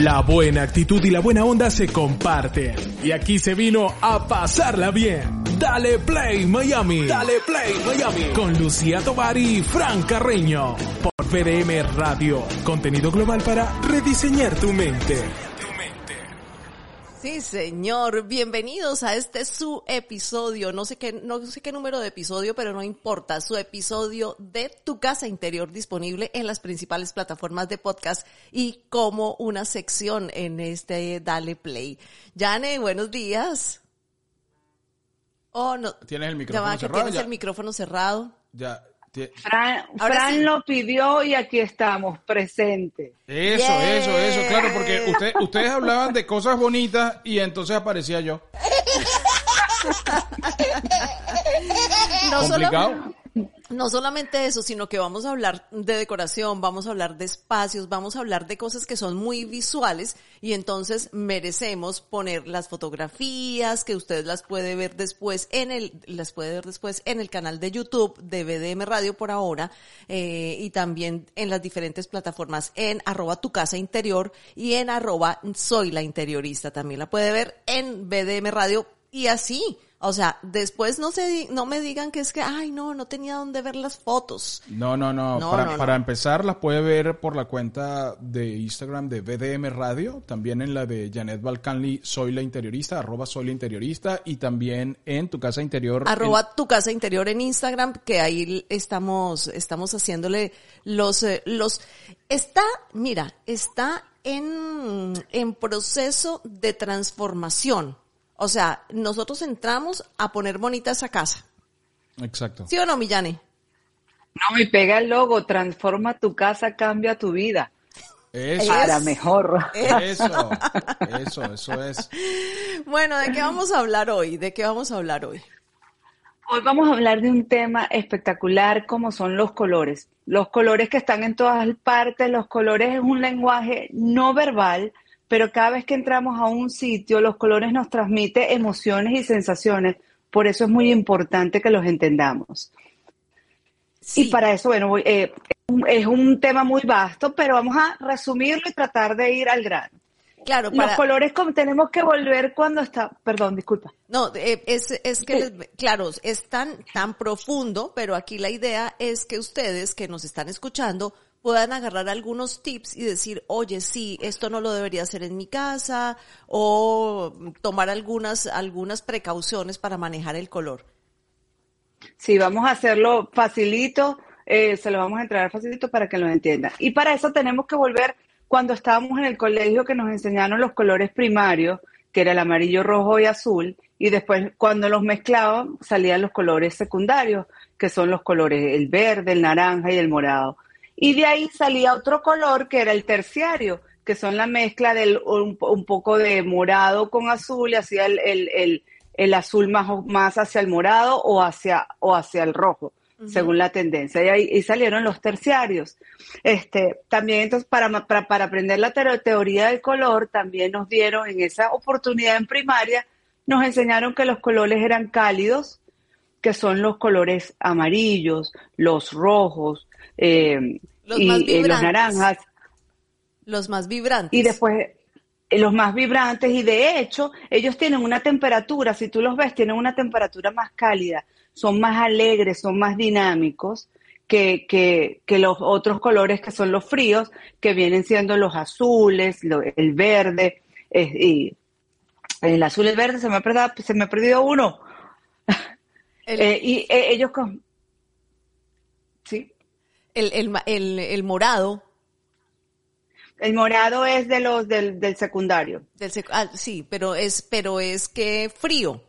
La buena actitud y la buena onda se comparten. Y aquí se vino a pasarla bien. Dale Play Miami. Dale Play Miami. Con Lucía Tobar y Fran Carreño. Por VDM Radio. Contenido global para rediseñar tu mente. Sí, señor. Bienvenidos a este su episodio. No sé qué, no sé qué número de episodio, pero no importa. Su episodio de Tu Casa Interior disponible en las principales plataformas de podcast y como una sección en este Dale Play. Yane, buenos días. Oh, no. ¿Tienes el Ya micrófono va, cerrado? tienes Ya. el micrófono cerrado. Ya. Fran, Ahora Fran sí. lo pidió y aquí estamos, presentes. Eso, Yeah. eso, eso, claro, porque usted- ustedes hablaban de cosas bonitas y entonces aparecía yo. No. No solamente eso, sino que vamos a hablar de decoración, vamos a hablar de espacios, vamos a hablar de cosas que son muy visuales y entonces merecemos poner las fotografías que usted las puede ver después en el, las puede ver después en el canal de YouTube de BDM Radio por ahora eh, y también en las diferentes plataformas en arroba tu casa interior y en arroba soy la interiorista. También la puede ver en BDM Radio y así. O sea, después no se, no me digan que es que, ay, no, no tenía dónde ver las fotos. No, no, no. No, para, no, no. para empezar, las puede ver por la cuenta de Instagram de BDM Radio, también en la de Janet Balcanli, Soy la Interiorista, arroba Soy la Interiorista, y también en Tu Casa Interior. Arroba tu casa interior en Instagram, que ahí estamos, estamos haciéndole los, eh, los, está, mira, está en, en proceso de transformación. O sea, nosotros entramos a poner bonita esa casa. Exacto. ¿Sí o no, Millane? No, y pega el logo, transforma tu casa, cambia tu vida. Eso. Para mejor. Eso, eso, eso es. Bueno, ¿de qué vamos a hablar hoy? ¿De qué vamos a hablar hoy? Hoy vamos a hablar de un tema espectacular como son los colores. Los colores que están en todas partes, los colores es un lenguaje no verbal, pero cada vez que entramos a un sitio, los colores nos transmiten emociones y sensaciones. Por eso es muy importante que los entendamos. Sí. Y para eso, bueno, voy- eh, es un tema muy vasto, pero vamos a resumirlo y tratar de ir al grano. Claro, Los colores como tenemos que volver cuando está, perdón, disculpa. No, eh, es, es que, les- claro, es tan, tan profundo, pero aquí la idea es que ustedes que nos están escuchando puedan agarrar algunos tips y decir, oye, sí, esto no lo debería hacer en mi casa, o tomar algunas, algunas precauciones para manejar el color. Sí, vamos a hacerlo facilito, eh, se lo vamos a entregar facilito para que lo entiendan. Y para eso tenemos que volver cuando estábamos en el colegio que nos enseñaron los colores primarios, que era el amarillo, rojo y azul, y después cuando los mezclaban salían los colores secundarios, que son los colores el verde, el naranja y el morado. Y de ahí salía otro color que era el terciario, que son la mezcla del un, un poco de morado con azul y hacía el, el, el, el azul más, más hacia el morado o hacia, o hacia el rojo, según la tendencia. Y ahí y salieron los terciarios. Este, también entonces para, para, para aprender la teo- teoría del color, también nos dieron en esa oportunidad en primaria, nos enseñaron que los colores eran cálidos, que son los colores amarillos, los rojos, eh, Los y más eh, los vibrantes. naranjas, Los más vibrantes. y después eh, los más vibrantes y de hecho ellos tienen una temperatura, si tú los ves, tienen una temperatura más cálida, son más alegres, son más dinámicos que, que, que los otros colores que son los fríos, que vienen siendo los azules, lo- el verde, eh, y el azul y el verde, se me ha perdido, se me ha perdido uno. el, Eh, y ellos con... ¿Sí? El, el, el- el morado. El morado es de los del, del secundario. Del sec- ah, sí, pero es, pero es que frío.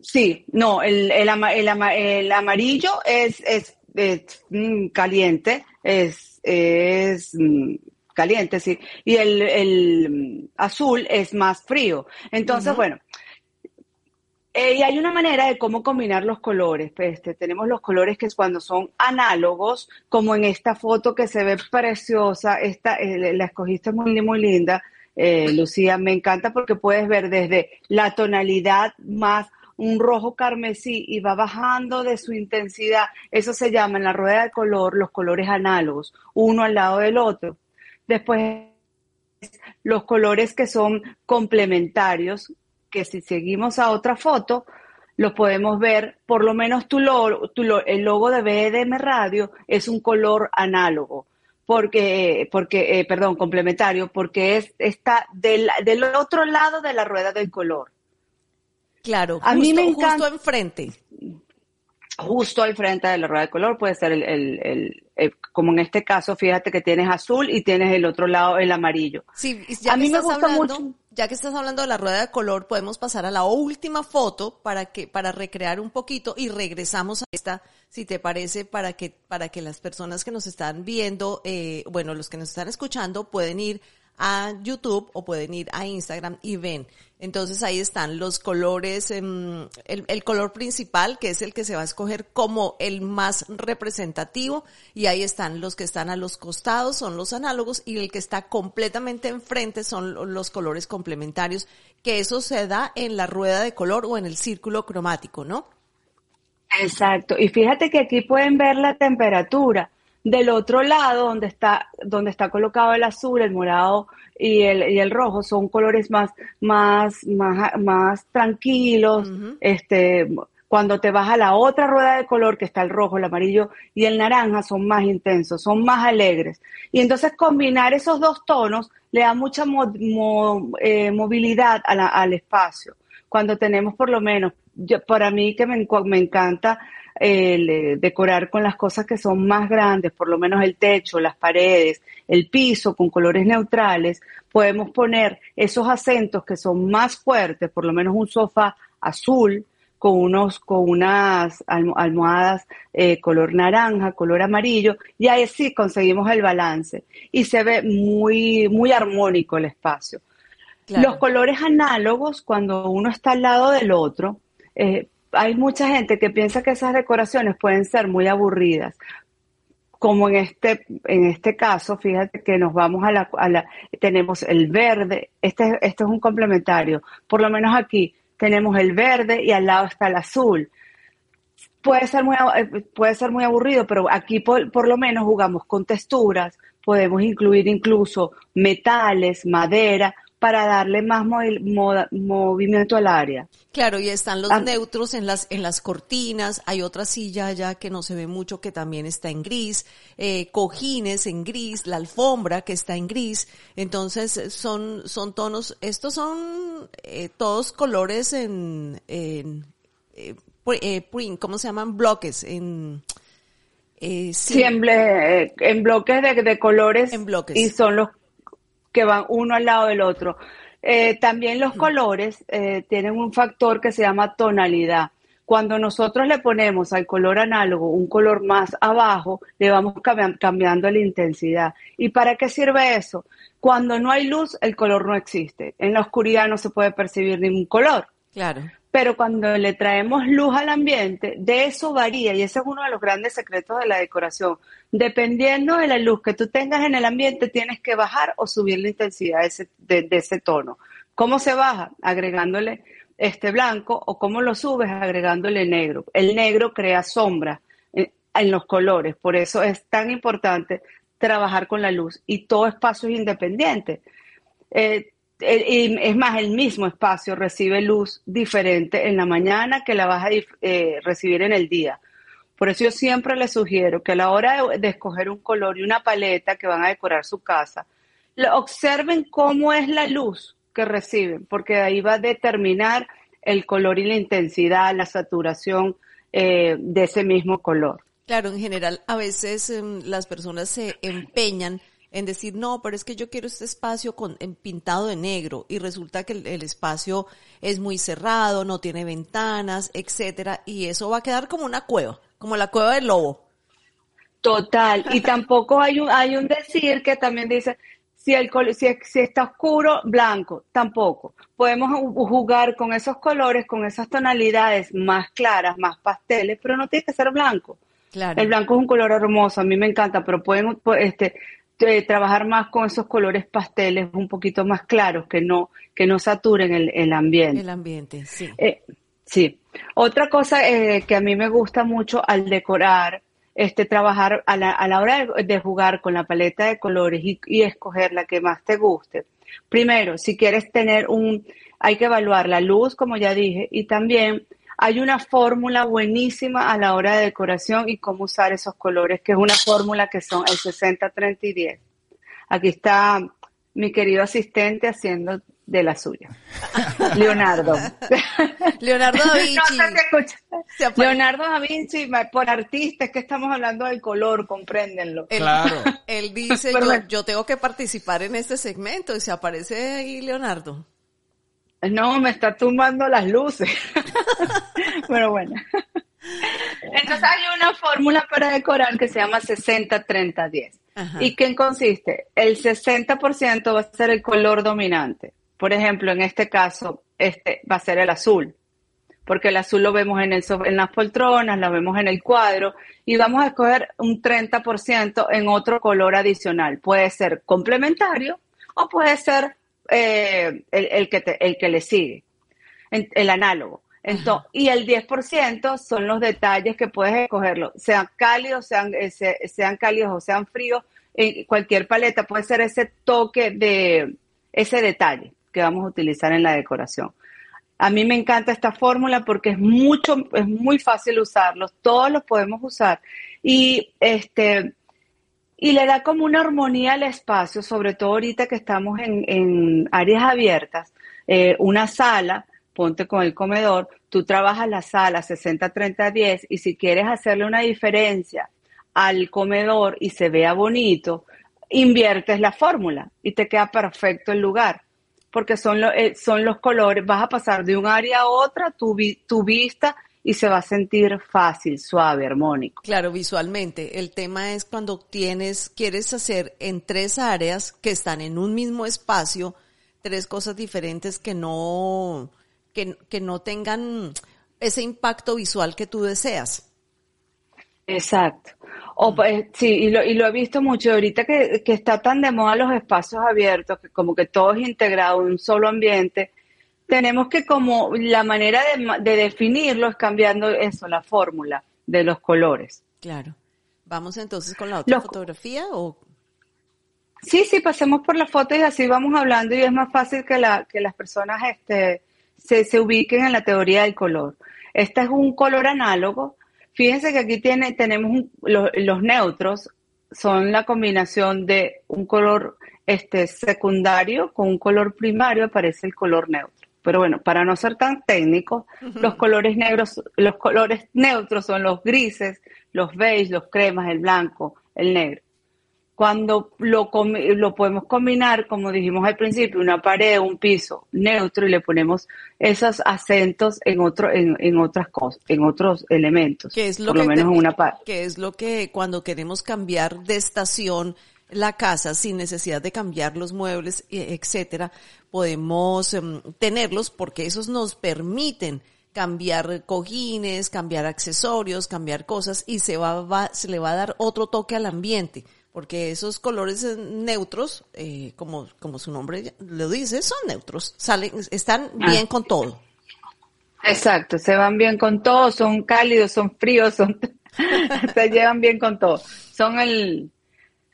Sí, no, el, el, ama- el, ama- el amarillo es, es, es, mm, caliente, es, es mm, caliente, sí, y el, el azul es más frío. Entonces, bueno, eh, y hay una manera de cómo combinar los colores. Pues, este, tenemos los colores que es cuando son análogos, como en esta foto que se ve preciosa. Esta, eh, la escogiste muy, muy linda, eh, Lucía. Me encanta porque puedes ver desde la tonalidad más un rojo carmesí y va bajando de su intensidad. Eso se llama en la rueda de color los colores análogos, uno al lado del otro. Después los colores que son complementarios, que si seguimos a otra foto, lo podemos ver, por lo menos tu logo, el logo de BDM Radio es un color análogo, porque, porque eh, perdón, complementario, porque es, está del, del otro lado de la rueda del color. Claro, a mí me encanta, justo enfrente. Justo al frente de la rueda de color puede ser el, el, como en este caso, fíjate que tienes azul y tienes el otro lado el amarillo. Sí, ya a mí me gusta mucho ya que estás hablando de la rueda de color, podemos pasar a la última foto para que, para recrear un poquito y regresamos a esta, si te parece, para que, para que las personas que nos están viendo, eh, bueno, los que nos están escuchando pueden ir a YouTube o pueden ir a Instagram y ven. Entonces ahí están los colores, em, el, el, color principal, que es el que se va a escoger como el más representativo, y ahí están los que están a los costados, son los análogos, y el que está completamente enfrente son los colores complementarios, que eso se da en la rueda de color o en el círculo cromático, ¿no? Exacto, y fíjate que aquí pueden ver la temperatura. Del otro lado, donde está, donde está colocado el azul, el morado y el, y el rojo, son colores más, más, más, más tranquilos. Este, cuando te vas a la otra rueda de color, que está el rojo, el amarillo y el naranja, son más intensos, son más alegres. Y entonces combinar esos dos tonos le da mucha eh, movilidad al espacio. Cuando tenemos por lo menos, yo, para mí que me, me encanta eh, decorar con las cosas que son más grandes, por lo menos el techo, las paredes, el piso con colores neutrales, podemos poner esos acentos que son más fuertes, por lo menos un sofá azul con unos con unas almohadas eh, color naranja, color amarillo y ahí sí conseguimos el balance y se ve muy muy armónico el espacio. Los colores análogos cuando uno está al lado del otro eh, hay mucha gente que piensa que esas decoraciones pueden ser muy aburridas. Como en este, en este caso, fíjate que nos vamos a la, a la tenemos el verde, este, este es un complementario. Por lo menos aquí tenemos el verde y al lado está el azul. Puede ser muy, eh, puede ser muy aburrido, pero aquí por, por lo menos jugamos con texturas, podemos incluir incluso metales, madera, para darle más movimiento al área. Claro, y están los ah. neutros en las, en las cortinas, hay otra silla ya que no se ve mucho que también está en gris, eh, cojines en gris, la alfombra que está en gris, entonces son, son tonos, estos son eh, todos colores en, en eh, eh print, ¿cómo se llaman? Bloques, en... Eh, sí. en, en, bloques de, de colores en bloques. y son los que van uno al lado del otro. Eh, también los colores eh, tienen un factor que se llama tonalidad. Cuando nosotros le ponemos al color análogo un color más abajo, le vamos cambiando la intensidad. ¿Y para qué sirve eso? Cuando no hay luz, el color no existe. En la oscuridad no se puede percibir ningún color. Claro pero cuando le traemos luz al ambiente, de eso varía, y ese es uno de los grandes secretos de la decoración. Dependiendo de la luz que tú tengas en el ambiente, tienes que bajar o subir la intensidad de ese, tono. ¿Cómo se baja? Agregándole este blanco o cómo lo subes agregándole negro. El negro crea sombra en, en los colores, por eso es tan importante trabajar con la luz y todo espacio es independiente. Eh, es más, el mismo espacio recibe luz diferente en la mañana que la vas a eh, recibir en el día. Por eso yo siempre les sugiero que a la hora de, escoger un color y una paleta que van a decorar su casa, observen cómo es la luz que reciben, porque ahí va a determinar el color y la intensidad, la saturación eh, de ese mismo color. Claro, en general, a veces em, las personas se empeñan en decir, no, pero es que yo quiero este espacio con, pintado de negro y resulta que el, espacio es muy cerrado, no tiene ventanas, etcétera, y eso va a quedar como una cueva, como la cueva del lobo. Total, y tampoco hay un, hay un decir que también dice, Si, el, si, si está oscuro, blanco, tampoco. Podemos ju- jugar con esos colores, con esas tonalidades más claras, más pasteles, pero no tiene que ser blanco. Claro. El blanco es un color hermoso, a mí me encanta, pero pueden este, eh, trabajar más con esos colores pasteles un poquito más claros, que no, que no saturen el, el ambiente. El ambiente, sí. Eh, sí. Otra cosa eh, que a mí me gusta mucho al decorar, este, trabajar a la, a la hora de, de jugar con la paleta de colores y, y escoger la que más te guste. Primero, si quieres tener un, hay que evaluar la luz, como ya dije, y también hay una fórmula buenísima a la hora de decoración y cómo usar esos colores, que es una fórmula que son el 60, 30 y 10. Aquí está mi querido asistente haciendo de la suya. Leonardo. Leonardo da Vinci. No se te Leonardo da Vinci, por artista, es que estamos hablando del color, compréndenlo. Él, Claro. él dice, yo, yo tengo que participar en este segmento y se aparece ahí Leonardo. No, me está tumbando las luces. Pero bueno. Entonces hay una fórmula para decorar que se llama 60-30-10. Ajá. ¿Y qué consiste? El 60% va a ser el color dominante. Por ejemplo, en este caso, este va a ser el azul. Porque el azul lo vemos en, el, en las poltronas, lo vemos en el cuadro, y vamos a escoger un 30% en otro color adicional. Puede ser complementario o puede ser eh, el, el que te- el que le sigue, el análogo. Entonces, y el 10% son los detalles que puedes escogerlo, sean cálidos, sean, eh, se- sean cálidos o sean fríos, en cualquier paleta puede ser ese toque de ese detalle que vamos a utilizar en la decoración. A mí me encanta esta fórmula porque es mucho, es muy fácil usarlos, todos los podemos usar y este y le da como una armonía al espacio, sobre todo ahorita que estamos en, en áreas abiertas, eh, una sala, ponte con el comedor, tú trabajas la sala 60-30-10 y si quieres hacerle una diferencia al comedor y se vea bonito, inviertes la fórmula y te queda perfecto el lugar. Porque son, lo- eh, son los colores, vas a pasar de un área a otra, tu, vi- tu vista, y se va a sentir fácil, suave, armónico. Claro, visualmente. El tema es cuando tienes, quieres hacer en tres áreas que están en un mismo espacio, tres cosas diferentes que no, que, que no tengan ese impacto visual que tú deseas. Exacto. O, pues, sí, y lo, y lo he visto mucho ahorita que, que está tan de moda los espacios abiertos, que como que todo es integrado en un solo ambiente, tenemos que como la manera de, definirlo es cambiando eso, la fórmula de los colores. Claro. Vamos entonces con la otra Los- fotografía o Sí, sí, pasemos por las fotos y así vamos hablando y es más fácil que, la, que las personas este, se, se ubiquen en la teoría del color. Este es un color análogo. Fíjense que aquí tiene, tenemos un- los, los neutros, son la combinación de un color este, secundario con un color primario, aparece el color neutro. Pero bueno, para no ser tan técnicos, los colores negros, los colores neutros son los grises, los beige, los cremas, el blanco, el negro cuando lo, lo podemos combinar, como dijimos al principio, una pared, un piso neutro y le ponemos esos acentos en otro, en, en otras cosas, en otros elementos, que es lo por lo que menos te- en una pared. que es lo que cuando queremos cambiar de estación la casa sin necesidad de cambiar los muebles, e- etcétera, podemos em, tenerlos porque esos nos permiten cambiar cojines, cambiar accesorios, cambiar cosas y se va, va- se le va a dar otro toque al ambiente. Porque esos colores eh, neutros, eh, como, como su nombre lo dice, son neutros, salen, están Ah. bien con todo. Exacto, se van bien con todo, son cálidos, son fríos, son, se llevan bien con todo. Son el,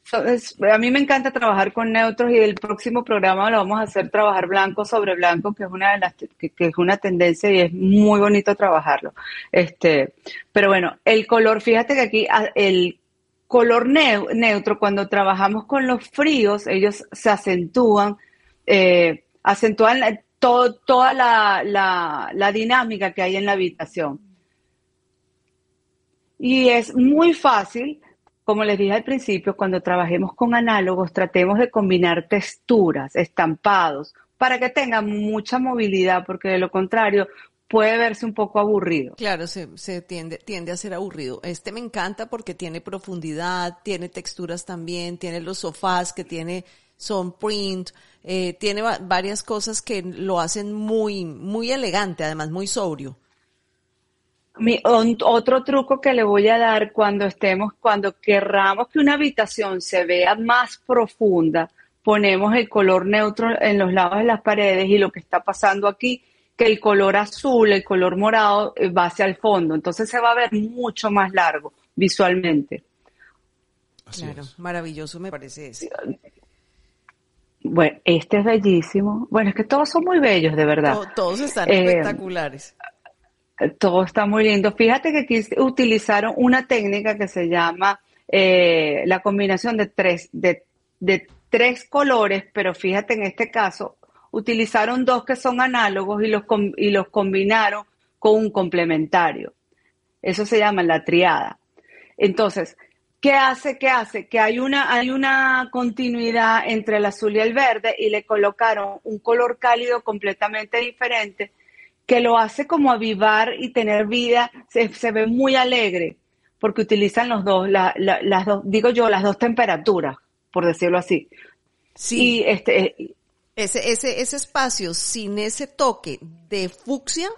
son- es- a mí me encanta trabajar con neutros y el próximo programa lo vamos a hacer trabajar blanco sobre blanco, que es una de las, que, es una tendencia y es muy bonito trabajarlo. Este, pero bueno, el color, fíjate que aquí ah, el color neu- neutro, cuando trabajamos con los fríos, ellos se acentúan, eh, acentúan todo- toda la, la- la dinámica que hay en la habitación. Y es muy fácil, como les dije al principio, cuando trabajemos con análogos, tratemos de combinar texturas, estampados, para que tengan mucha movilidad, porque de lo contrario puede verse un poco aburrido. Claro, se, se tiende, tiende a ser aburrido. Este me encanta porque tiene profundidad, tiene texturas también, tiene los sofás que tiene son print, eh, tiene va- varias cosas que lo hacen muy, muy elegante, además muy sobrio. Mi- on- otro truco que le voy a dar cuando estemos, cuando querramos que una habitación se vea más profunda, ponemos el color neutro en los lados de las paredes y lo que está pasando aquí, que el color azul, el color morado eh, va hacia el fondo. Entonces se va a ver mucho más largo visualmente. Así claro, es. maravilloso me parece ese. Bueno, este es bellísimo. Bueno, es que todos son muy bellos, de verdad. To- todos están Eh, espectaculares. Todo está muy lindo. Fíjate que aquí utilizaron una técnica que se llama eh, la combinación de tres, de, de tres colores, pero fíjate en este caso, utilizaron dos que son análogos y los, y los combinaron con un complementario. Eso se llama la triada. Entonces, ¿qué hace? ¿Qué hace? Que hay una, hay una continuidad entre el azul y el verde y le colocaron un color cálido completamente diferente que lo hace como avivar y tener vida, se, se ve muy alegre, porque utilizan los dos, la- la- las dos, digo yo, las dos temperaturas, por decirlo así. Sí. Y este, Ese, ese, ese espacio sin ese toque de fucsia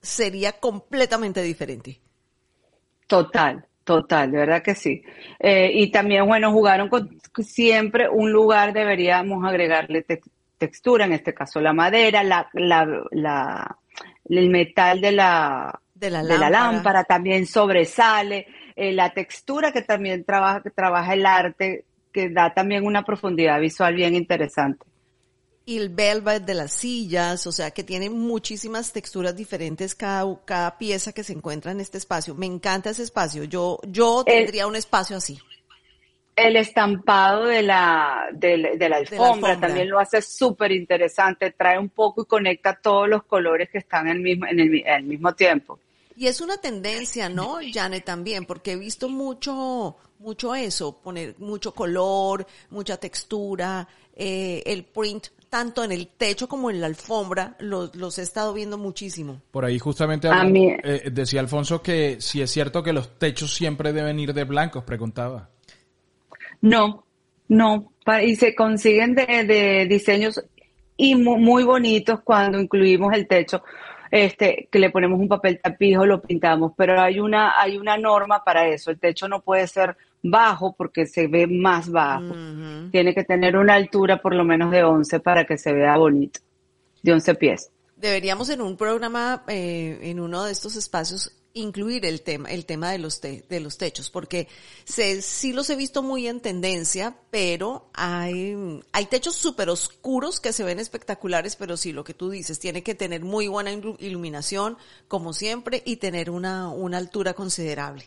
sería completamente diferente. Total, total, de verdad que sí. Eh, y también, bueno, jugaron con siempre un lugar, deberíamos agregarle te- textura, en este caso la madera, la, la, la- el metal de la, De la de la lámpara. también sobresale, eh, la textura que también trabaja, que trabaja el arte, que da también una profundidad visual bien interesante. Y el velvet de las sillas, o sea que tiene muchísimas texturas diferentes cada, cada pieza que se encuentra en este espacio. Me encanta ese espacio. Yo, yo El- tendría un espacio así. El estampado de la, de, de la alfombra, alfombra. también lo hace súper interesante, trae un poco y conecta todos los colores que están en el mismo, en el, al mismo tiempo. Y es una tendencia, ¿no, Janet, también? Porque he visto mucho, mucho eso, poner mucho color, mucha textura, eh, el print, tanto en el techo como en la alfombra, los, los he estado viendo muchísimo. Por ahí justamente A hablan- mí- eh, decía Alfonso que si es cierto que los techos siempre deben ir de blancos, preguntaba. No, no, y se consiguen de, de diseños y mu- muy bonitos cuando incluimos el techo, este, que le ponemos un papel tapiz o lo pintamos, pero hay una, hay una norma para eso. El techo no puede ser bajo porque se ve más bajo. Tiene que tener una altura por lo menos de 11 para que se vea bonito, de 11 pies. Deberíamos en un programa, eh, en uno de estos espacios, incluir el tema, el tema de los te- de los techos, porque se, sí los he visto muy en tendencia, pero hay, hay techos súper oscuros que se ven espectaculares, pero sí, lo que tú dices, tiene que tener muy buena ilu- iluminación, como siempre, y tener una, una altura considerable.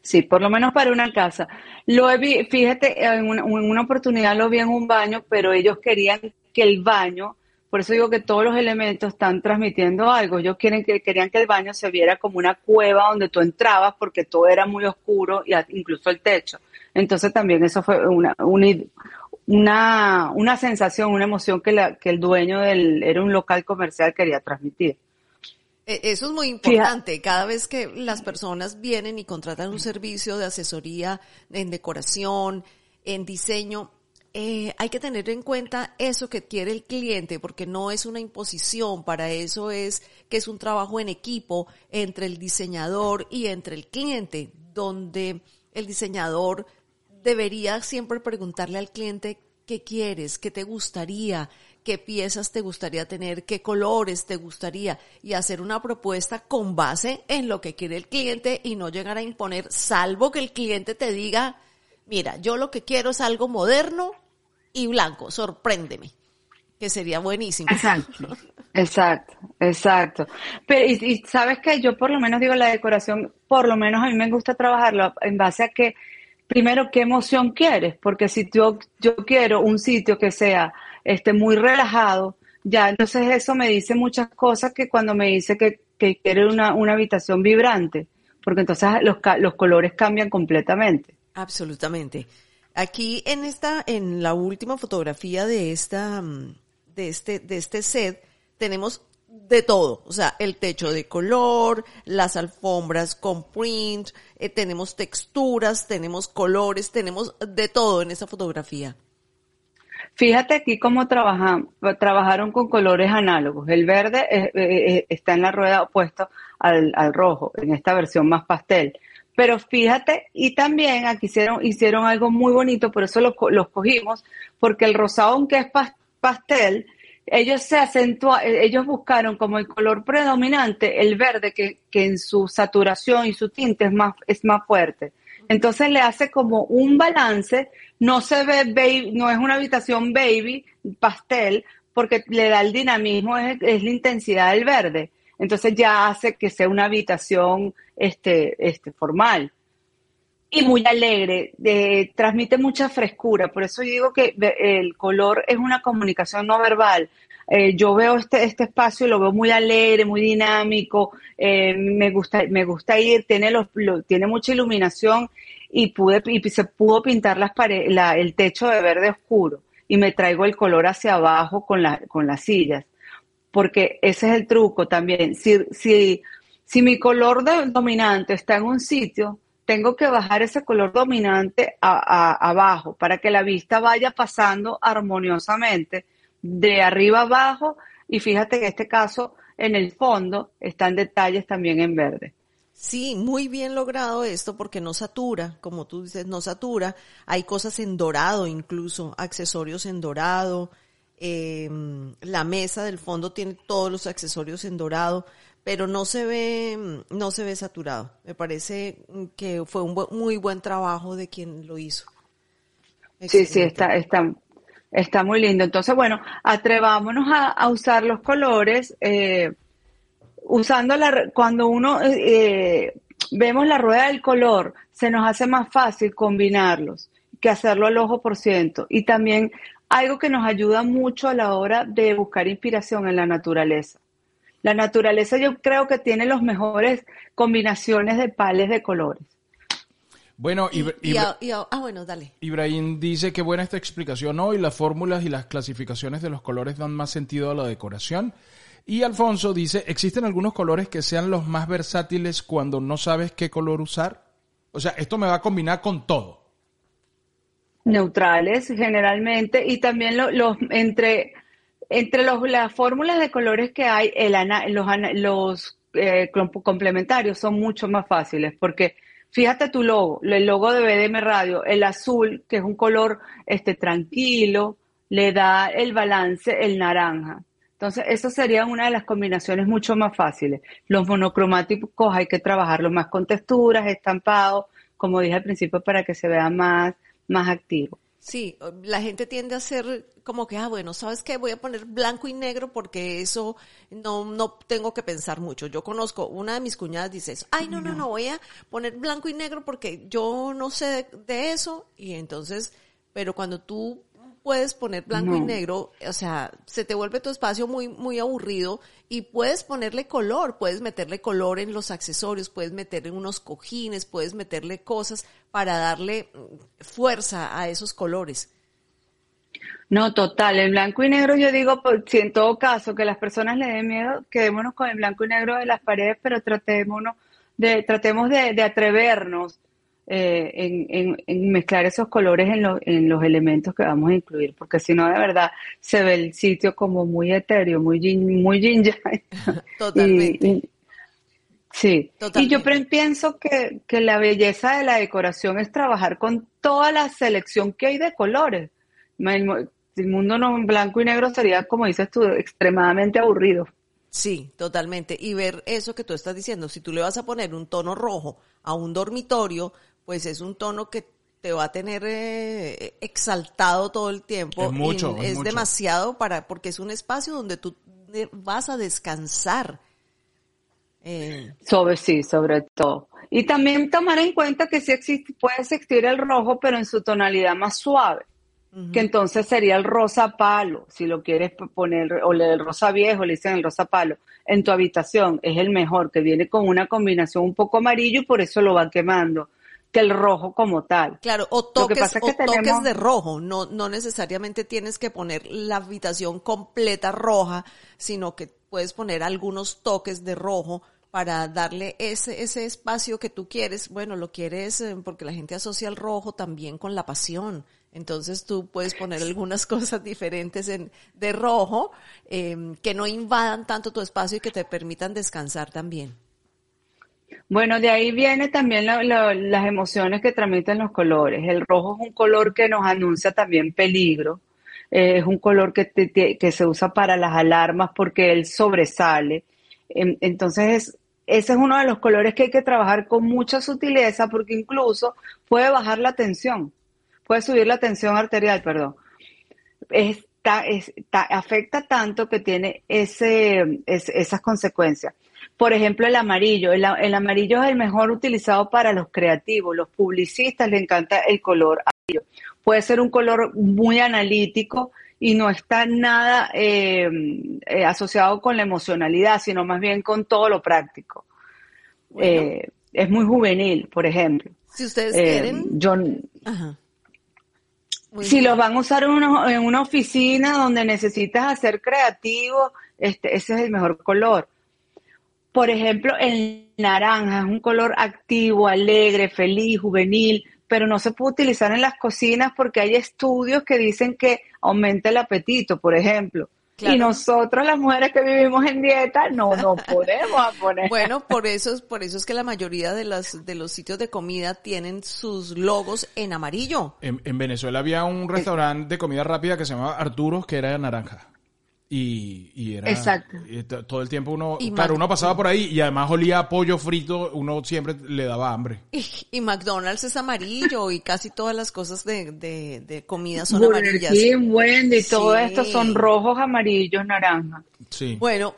Sí, por lo menos para una casa. Lo he vi, fíjate, en una oportunidad lo vi en un baño, pero ellos querían que el baño, por eso digo que todos los elementos están transmitiendo algo. Ellos quieren que, querían que el baño se viera como una cueva donde tú entrabas porque todo era muy oscuro y incluso el techo. Entonces también eso fue una, una, una, sensación, una emoción que, la, que el dueño del, era un local comercial quería transmitir. E- Eso es muy importante. Cada vez que las personas vienen y contratan un servicio de asesoría en decoración, en diseño, eh, hay que tener en cuenta eso que quiere el cliente, porque no es una imposición, para eso es que es un trabajo en equipo entre el diseñador y entre el cliente, donde el diseñador debería siempre preguntarle al cliente qué quieres, qué te gustaría, qué piezas te gustaría tener, qué colores te gustaría y hacer una propuesta con base en lo que quiere el cliente y no llegar a imponer, salvo que el cliente te diga, mira, yo lo que quiero es algo moderno y blanco, sorpréndeme, que sería buenísimo. Exacto, exacto, exacto. Pero, y, y sabes que yo por lo menos digo la decoración, por lo menos a mí me gusta trabajarlo en base a que, primero, qué emoción quieres, porque si yo, yo quiero un sitio que sea este, muy relajado, ya entonces eso me dice muchas cosas que cuando me dice que, que quiere una, una habitación vibrante, porque entonces los, los colores cambian completamente. Absolutamente. Aquí en esta, en la última fotografía de esta, mm, de este, de este set, tenemos de todo. O sea, el techo de color, las alfombras con print, eh, tenemos texturas, tenemos colores, tenemos de todo en esta fotografía. Fíjate aquí cómo trabajan, trabajaron con colores análogos. El verde eh, eh, está en la rueda opuesto al, al, rojo, en esta versión más pastel. Pero fíjate, y también aquí hicieron, hicieron algo muy bonito, por eso los, los cogimos, porque el rosado, aunque es pastel, ellos se acentúan, ellos buscaron como el color predominante el verde que, que en su saturación y su tinte es más, es más fuerte. Entonces le hace como un balance, no se ve baby, no es una habitación baby, pastel, porque le da el dinamismo, es, es la intensidad del verde. Entonces ya hace que sea una habitación este, este, formal. Y muy alegre, transmite mucha frescura. Por eso digo que el color es una comunicación no verbal. Eh, yo veo este, este espacio y lo veo muy alegre, muy dinámico, eh, me gusta, me gusta ir, tiene los, tiene mucha iluminación y pude, se pudo pintar las paredes, la, el techo de verde oscuro y me traigo el color hacia abajo con la, con las sillas. Porque ese es el truco también. Si, si, si mi color dominante está en un sitio, tengo que bajar ese color dominante a, abajo para que la vista vaya pasando armoniosamente de arriba abajo y fíjate que en este caso en el fondo están detalles también en verde. Sí, muy bien logrado esto porque no satura, como tú dices, no satura. Hay cosas en dorado incluso, accesorios en dorado. Eh, la mesa del fondo tiene todos los accesorios en dorado, pero no se ve, no se ve saturado. Me parece que fue un muy buen trabajo de quien lo hizo. Sí, sí, está, está, Está muy lindo. Entonces, bueno, atrevámonos a, usar los colores. Eh, usando la, cuando uno eh, vemos la rueda del color, se nos hace más fácil combinarlos que hacerlo al ojo por ciento. Y también algo que nos ayuda mucho a la hora de buscar inspiración en la naturaleza. La naturaleza yo creo que tiene las mejores combinaciones de pales de colores. Bueno, ah, bueno, dale. Ibrahim dice que buena esta explicación hoy, las fórmulas y las clasificaciones de los colores dan más sentido a la decoración. Y Alfonso dice, ¿existen algunos colores que sean los más versátiles cuando no sabes qué color usar? O sea, esto me va a combinar con todo. Neutrales, generalmente, y también los entre, entre los, las fórmulas de colores que hay, el, los, los eh, complementarios son mucho más fáciles, porque Fíjate tu logo, el logo de BDM Radio, el azul, que es un color este, tranquilo, le da el balance el naranja. Entonces, eso sería una de las combinaciones mucho más fáciles. Los monocromáticos hay que trabajarlos más con texturas, estampados, como dije al principio, para que se vea más, más activo. Sí, la gente tiende a ser como que, ah, bueno, ¿sabes qué? Voy a poner blanco y negro porque eso no, no tengo que pensar mucho. Yo conozco, una de mis cuñadas dice eso, ay, no, no, no, voy a poner blanco y negro porque yo no sé de eso. Y entonces, pero cuando tú puedes poner blanco y negro, o sea, se te vuelve tu espacio muy, muy aburrido y puedes ponerle color, puedes meterle color en los accesorios, puedes meterle unos cojines, puedes meterle cosas para darle mm, fuerza a esos colores. No, total, el blanco y negro yo digo, pues, si en todo caso que las personas le den miedo, quedémonos con el blanco y negro de las paredes, pero tratémonos de, tratemos de, de atrevernos eh, en, mezclar esos colores en, en, los elementos que vamos a incluir, porque si no, de verdad, se ve el sitio como muy etéreo, muy, muy ginger. Totalmente. sí, y yo pienso que, que la belleza de la decoración es trabajar con toda la selección que hay de colores. El mundo no en blanco y negro sería, como dices tú, extremadamente aburrido. Sí, totalmente. Y ver eso que tú estás diciendo, si tú le vas a poner un tono rojo a un dormitorio, pues es un tono que te va a tener eh, exaltado todo el tiempo. Es mucho. es, demasiado para, porque es un espacio donde tú vas a descansar. Eh. Sobre sí, sobre todo. Y también tomar en cuenta que sí existe, puede existir el rojo, pero en su tonalidad más suave. Que entonces sería el rosa palo, si lo quieres poner, o el rosa viejo, le dicen el rosa palo, en tu habitación, es el mejor, que viene con una combinación un poco amarillo y por eso lo va quemando que el rojo como tal. Claro, o toques, toques de rojo, no, no necesariamente tienes que poner la habitación completa roja, sino que puedes poner algunos toques de rojo para darle ese, ese espacio que tú quieres. Bueno, lo quieres eh, porque la gente asocia el rojo también con la pasión. Entonces tú puedes poner algunas cosas diferentes en, de rojo eh, que no invadan tanto tu espacio y que te permitan descansar también. Bueno, de ahí viene también la- la- las emociones que transmiten los colores. El rojo es un color que nos anuncia también peligro. Eh, es un color que, te- se usa para las alarmas porque él sobresale. Em, Entonces, es- ese es uno de los colores que hay que trabajar con mucha sutileza porque incluso puede bajar la tensión, puede subir la tensión arterial, perdón. Está, está- afecta tanto que tiene ese, es- esas consecuencias. Por ejemplo, el amarillo. El, el amarillo es el mejor utilizado para los creativos. Los publicistas les encanta el color amarillo. Puede ser un color muy analítico y no está nada eh, eh, asociado con la emocionalidad, sino más bien con todo lo práctico. Bueno. Eh, es muy juvenil, por ejemplo. Si ustedes Eh, quieren, yo, ajá. Muy si bien. los van a usar en una, en una oficina donde necesitas hacer creativo, este, ese es el mejor color. Por ejemplo, el naranja es un color activo, alegre, feliz, juvenil, pero no se puede utilizar en las cocinas porque hay estudios que dicen que aumenta el apetito, por ejemplo. Claro. Y nosotros, las mujeres que vivimos en dieta, no nos podemos poner. Bueno, por eso, es- por eso es que la mayoría de las de los sitios de comida tienen sus logos en amarillo. En, en Venezuela había un restaurante de comida rápida que se llamaba Arturos, que era de naranja. Y, y era... Exacto. y t- todo el tiempo uno... Y claro, Mac- uno pasaba por ahí y además olía a pollo frito, uno siempre le daba hambre. Y, y McDonald's es amarillo y casi todas las cosas de, de, de comida son Burger amarillas. King, Wendy, todo Sí. esto son rojos, amarillos, naranjas. Sí. Bueno,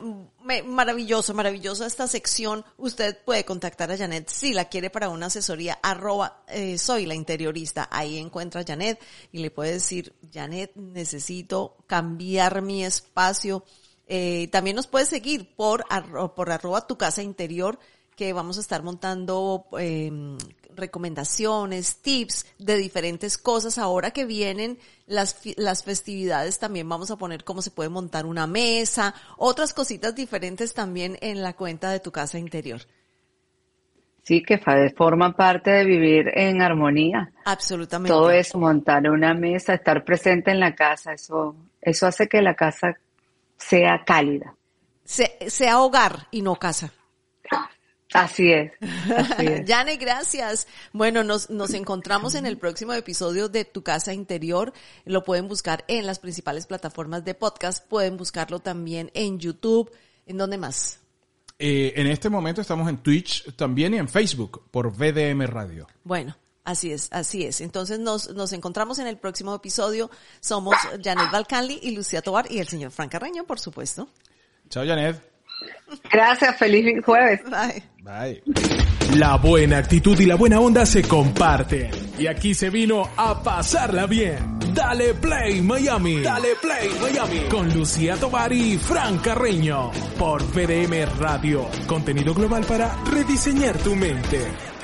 maravilloso, maravillosa esta sección. Usted puede contactar a Janet si la quiere para una asesoría, arroba, eh, soy la interiorista. Ahí encuentra a Janet y le puede decir, Janet, necesito cambiar mi espacio. Eh, también nos puede seguir por, arro- por arroba tu casa interior, que vamos a estar montando eh, recomendaciones, tips de diferentes cosas. Ahora que vienen las, las festividades, también vamos a poner cómo se puede montar una mesa, otras cositas diferentes también en la cuenta de tu casa interior. Sí, que fa- forma parte de vivir en armonía. Absolutamente. Todo eso, montar una mesa, estar presente en la casa, eso, eso hace que la casa sea cálida. Se- sea hogar y no casa. Así es, así es. Gracias. Bueno, nos, nos encontramos en el próximo episodio de Tu Casa Interior. Lo pueden buscar en las principales plataformas de podcast. Pueden buscarlo también en YouTube. ¿En dónde más? Eh, en este momento estamos en Twitch también y en Facebook por VDM Radio. Bueno, así es, así es. Entonces nos, nos encontramos en el próximo episodio. Somos Janet Balcanli y Lucía Tobar y el señor Frank Carreño, por supuesto. Chao, Janet. Gracias, feliz jueves. Bye. Bye. La buena actitud y la buena onda se comparten. Y aquí se vino a pasarla bien. Dale Play Miami. Dale Play Miami. Con Lucía Tobar y Fran Carreño. Por VDM Radio. Contenido global para rediseñar tu mente.